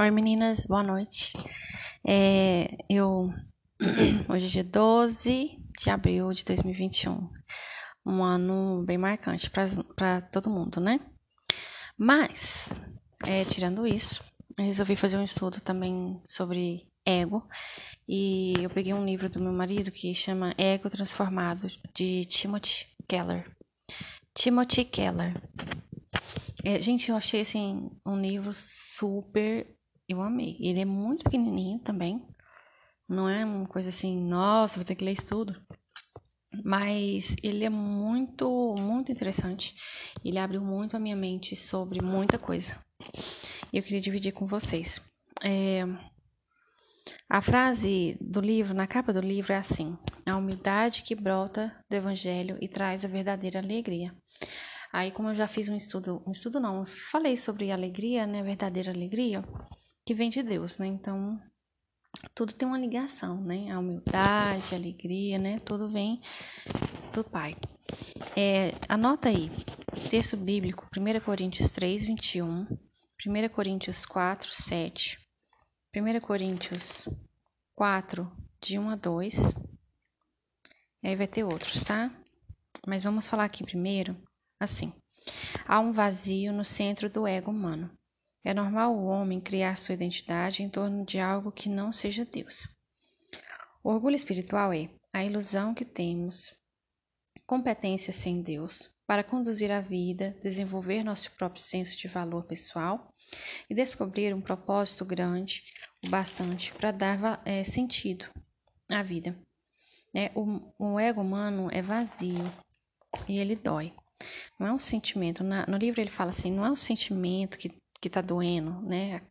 Oi meninas, boa noite. É, eu hoje é dia 12 de abril de 2021. Um ano bem marcante para todo mundo, né? Mas, é, tirando isso, eu resolvi fazer um estudo também sobre ego. E eu peguei um livro do meu marido que chama Ego Transformado, de Timothy Keller. Timothy Keller. É, gente, eu achei assim um livro super eu amei. Ele é muito pequenininho também. Não é uma coisa assim, nossa, vou ter que ler isso tudo. Mas ele é muito, muito interessante. Ele abriu muito a minha mente sobre muita coisa. E eu queria dividir com vocês. É, a frase do livro, na capa do livro, é assim: A humildade que brota do Evangelho e traz a verdadeira alegria. Aí, como eu já fiz um estudo, um estudo não, falei sobre alegria, né, verdadeira alegria, que vem de Deus, né? Então, tudo tem uma ligação, né? A humildade, a alegria, né? Tudo vem do Pai. É, anota aí, texto bíblico, 1 Coríntios 3, 21, 1 Coríntios 4, 7, 1 Coríntios 4, de 1 a 2. E aí vai ter outros, tá? Mas vamos falar aqui primeiro, assim. Há um vazio no centro do ego humano. É normal o homem criar sua identidade em torno de algo que não seja Deus. O orgulho espiritual é a ilusão que temos competência sem Deus para conduzir a vida, desenvolver nosso próprio senso de valor pessoal e descobrir um propósito grande o bastante para dar é, sentido à vida. É, o, o, ego humano é vazio e ele dói. Não é um sentimento. Na, no livro ele fala assim: não é um sentimento que que tá doendo, né?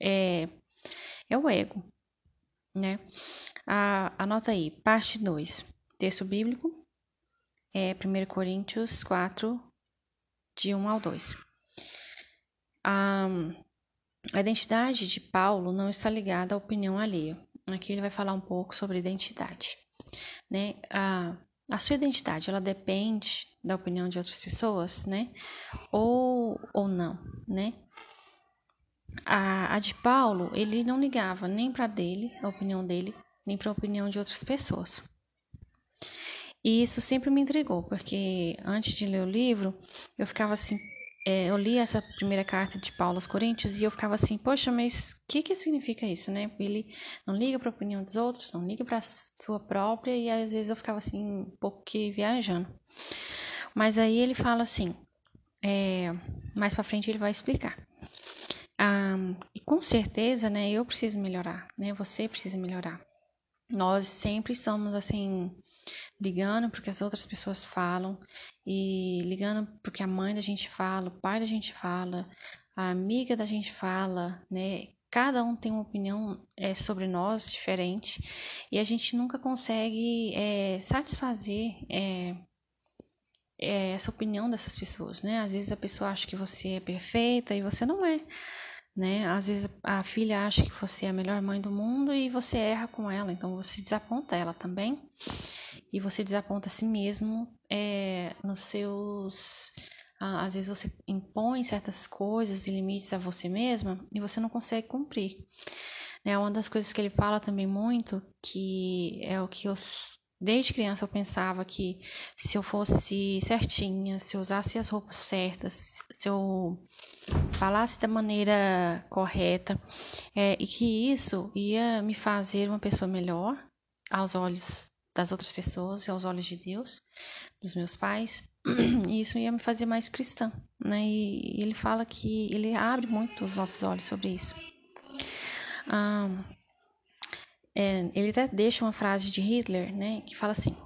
É, é o ego, né? A, anota aí, parte 2, texto bíblico, é 1 Coríntios 4, de 1 ao 2. A, a identidade de Paulo não está ligada à opinião alheia. Aqui ele vai falar um pouco sobre identidade, né? A, a sua identidade, ela depende da opinião de outras pessoas, né? Ou, ou não, né? A, a de Paulo, ele não ligava nem para dele, a opinião dele, nem para a opinião de outras pessoas. E isso sempre me intrigou, porque antes de ler o livro, eu ficava assim, é, eu li essa primeira carta de Paulo aos Coríntios e eu ficava assim, poxa, mas o que que significa isso, né? Ele não liga para a opinião dos outros, não liga para a sua própria e às vezes eu ficava assim, um pouco que viajando. Mas aí ele fala assim, é, mais para frente ele vai explicar. Ah, e com certeza, né, eu preciso melhorar, né? Você precisa melhorar. Nós sempre estamos assim ligando porque as outras pessoas falam e ligando porque a mãe da gente fala, o pai da gente fala, a amiga da gente fala, né? Cada um tem uma opinião é, sobre nós diferente e a gente nunca consegue é, satisfazer é, é, essa opinião dessas pessoas, né? Às vezes a pessoa acha que você é perfeita e você não é né? Às vezes a filha acha que você é a melhor mãe do mundo e você erra com ela, então você desaponta ela também. E você desaponta a si mesmo é, nos seus. Às vezes você impõe certas coisas e limites a você mesma e você não consegue cumprir. É uma das coisas que ele fala também muito, que é o que eu desde criança eu pensava que se eu fosse certinha, se eu usasse as roupas certas, se eu falasse da maneira correta é, e que isso ia me fazer uma pessoa melhor aos olhos das outras pessoas aos olhos de Deus, dos meus pais, e isso ia me fazer mais cristã, né? E, ele fala que ele abre muito os nossos olhos sobre isso. Ah, é, ele até deixa uma frase de Hitler, né? Que fala assim,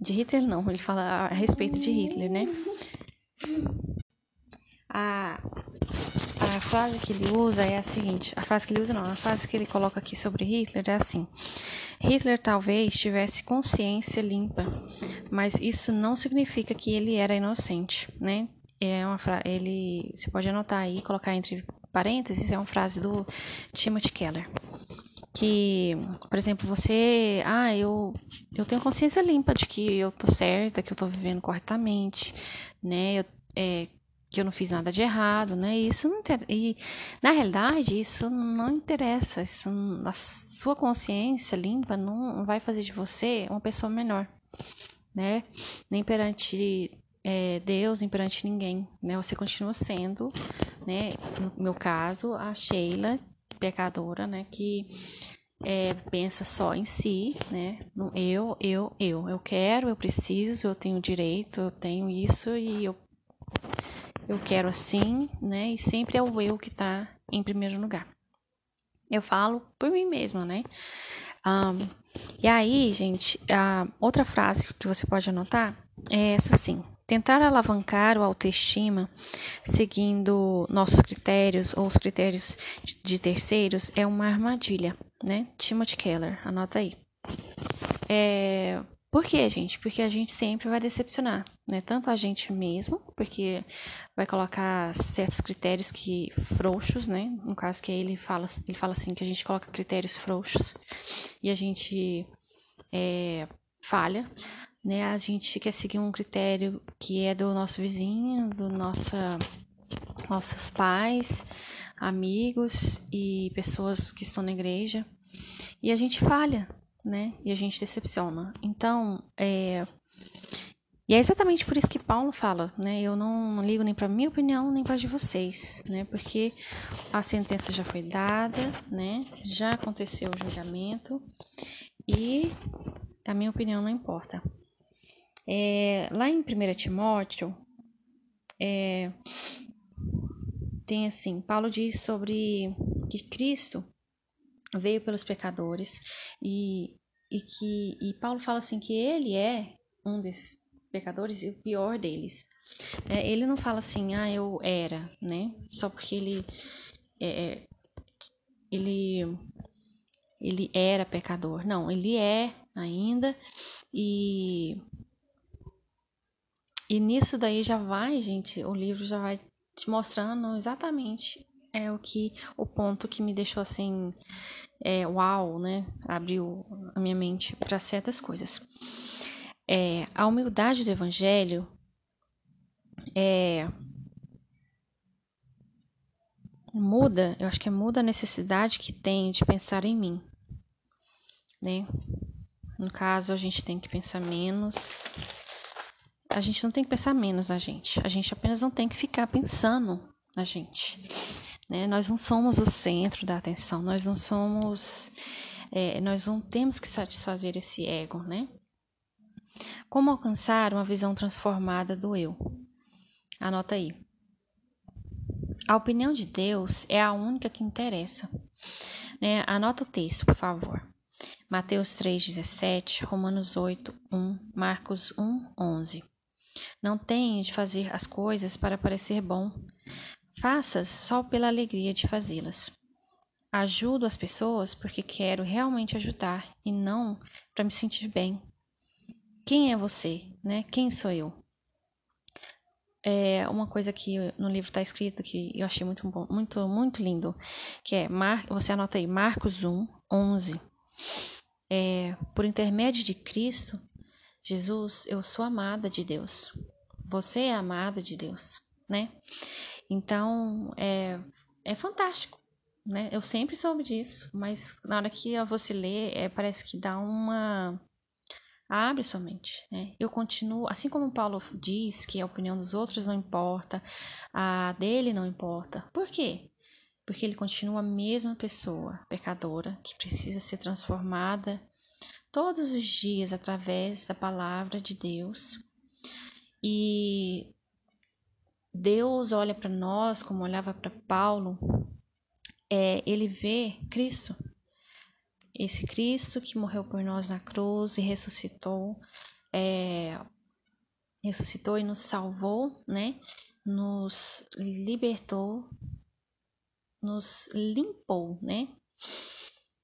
de Hitler não, ele fala a respeito de Hitler, né? A, a frase que ele usa é a seguinte: a frase que ele usa não, a frase que ele coloca aqui sobre Hitler é assim: Hitler talvez tivesse consciência limpa, mas isso não significa que ele era inocente, né? É uma fra ele, você pode anotar aí, colocar entre parênteses, é uma frase do Timothy Keller. Que, por exemplo, você, ah, eu, eu tenho consciência limpa de que eu tô certa, que eu tô vivendo corretamente, né? Eu, é, que eu não fiz nada de errado, né? E isso não e na realidade isso não interessa, isso a sua consciência limpa não vai fazer de você uma pessoa melhor, né? Nem perante é, Deus, nem perante ninguém, né? Você continua sendo, né? No meu caso, a Sheila pecadora, né? Que é, pensa só em si, né? Eu, eu, eu. Eu quero, eu preciso, eu tenho direito, eu tenho isso e eu eu quero assim, né? E sempre é o eu que tá em primeiro lugar. Eu falo por mim mesma, né? Um, e aí, gente, a outra frase que você pode anotar é essa assim. Tentar alavancar o autoestima seguindo nossos critérios ou os critérios de terceiros é uma armadilha, né? Timothy Keller, anota aí. É, por quê, gente? Porque a gente sempre vai decepcionar, né? Tanto a gente mesmo, porque vai colocar certos critérios que frouxos, né? No caso que ele fala, ele fala assim que a gente coloca critérios frouxos e a gente é, falha, né? A gente quer seguir um critério que é do nosso vizinho, do nossa nossos pais, amigos e pessoas que estão na igreja e a gente falha, né? E a gente decepciona. Então, é... E é exatamente por isso que Paulo fala, né? Eu não ligo nem para minha opinião nem para de vocês, né? Porque a sentença já foi dada, né? Já aconteceu o julgamento e a minha opinião não importa. É, lá em 1 Timóteo, é, tem assim, Paulo diz sobre que Cristo veio pelos pecadores e, e que e Paulo fala assim que ele é um desses pecadores e o pior deles. É, ele não fala assim, ah, eu era, né? Só porque ele é, é, ele ele era pecador. Não, ele é ainda e e nisso daí já vai, gente, o livro já vai te mostrando exatamente é o que o ponto que me deixou assim é, uau, né? Abriu a minha mente para certas coisas. É, a humildade do evangelho é, muda, eu acho que muda a necessidade que tem de pensar em mim, né? No caso, a gente tem que pensar menos. A gente não tem que pensar menos na gente. A gente apenas não tem que ficar pensando na gente. Né? Nós não somos o centro da atenção, nós não somos. É, nós não temos que satisfazer esse ego, né? Como alcançar uma visão transformada do eu? Anota aí. A opinião de Deus é a única que interessa. Né? Anota o texto, por favor. Mateus 3,17, Romanos 8, 1, Marcos 1, 11. Não tenho de fazer as coisas para parecer bom, Faça só pela alegria de fazê-las. Ajudo as pessoas porque quero realmente ajudar e não para me sentir bem. Quem é você, né? Quem sou eu? É uma coisa que no livro está escrito que eu achei muito bom, muito muito lindo, que é Mar, você anota aí Marcos 1, 11. É, por intermédio de Cristo, Jesus, eu sou amada de Deus. Você é amada de Deus, né? Então, é, é fantástico, né? Eu sempre soube disso, mas na hora que você lê, é, parece que dá uma... Abre sua mente, né? Eu continuo, assim como Paulo diz que a opinião dos outros não importa, a dele não importa. Por quê? Porque ele continua a mesma pessoa, pecadora, que precisa ser transformada todos os dias através da palavra de Deus. E Deus olha para nós como olhava para Paulo, é, ele vê Cristo, esse Cristo que morreu por nós na cruz e ressuscitou, é, ressuscitou e nos salvou, né? Nos libertou, nos limpou, né?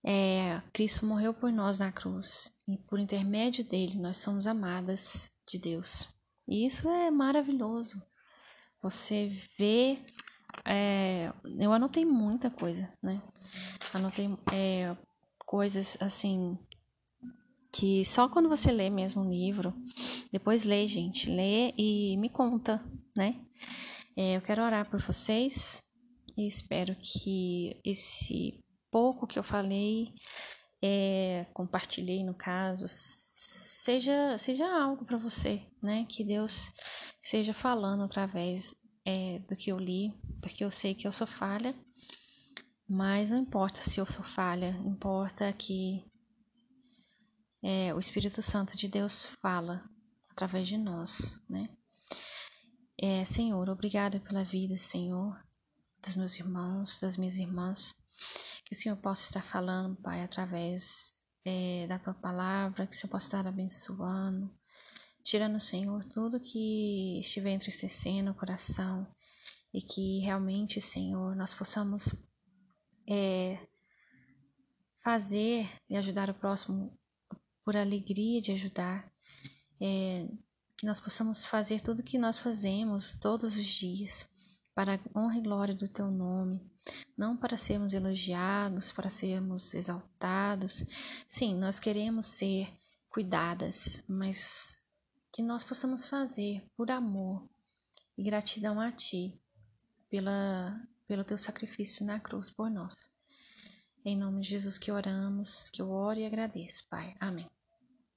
É, Cristo morreu por nós na cruz e por intermédio dele nós somos amadas de Deus. E isso é maravilhoso. Você vê. É, eu anotei muita coisa, né? Anotei é, coisas assim. Que só quando você lê mesmo um livro, depois lê, gente, lê e me conta, né? É, eu quero orar por vocês e espero que esse pouco que eu falei, é, compartilhei no caso, seja, seja algo para você, né? Que Deus seja falando através é, do que eu li, porque eu sei que eu sou falha, mas não importa se eu sou falha, importa que é, o Espírito Santo de Deus fala através de nós, né? É, Senhor, obrigada pela vida, Senhor, dos meus irmãos, das minhas irmãs, que o Senhor possa estar falando, Pai, através é, da tua palavra, que o Senhor possa estar abençoando, tirando, Senhor, tudo que estiver entristecendo o coração e que realmente, Senhor, nós possamos é, fazer e ajudar o próximo por alegria de ajudar, é, que nós possamos fazer tudo o que nós fazemos todos os dias para a honra e glória do teu nome, não para sermos elogiados, para sermos exaltados. Sim, nós queremos ser cuidadas, mas que nós possamos fazer por amor e gratidão a ti pela, pelo teu sacrifício na cruz por nós. Em nome de Jesus que oramos, que eu oro e agradeço, Pai. Amém.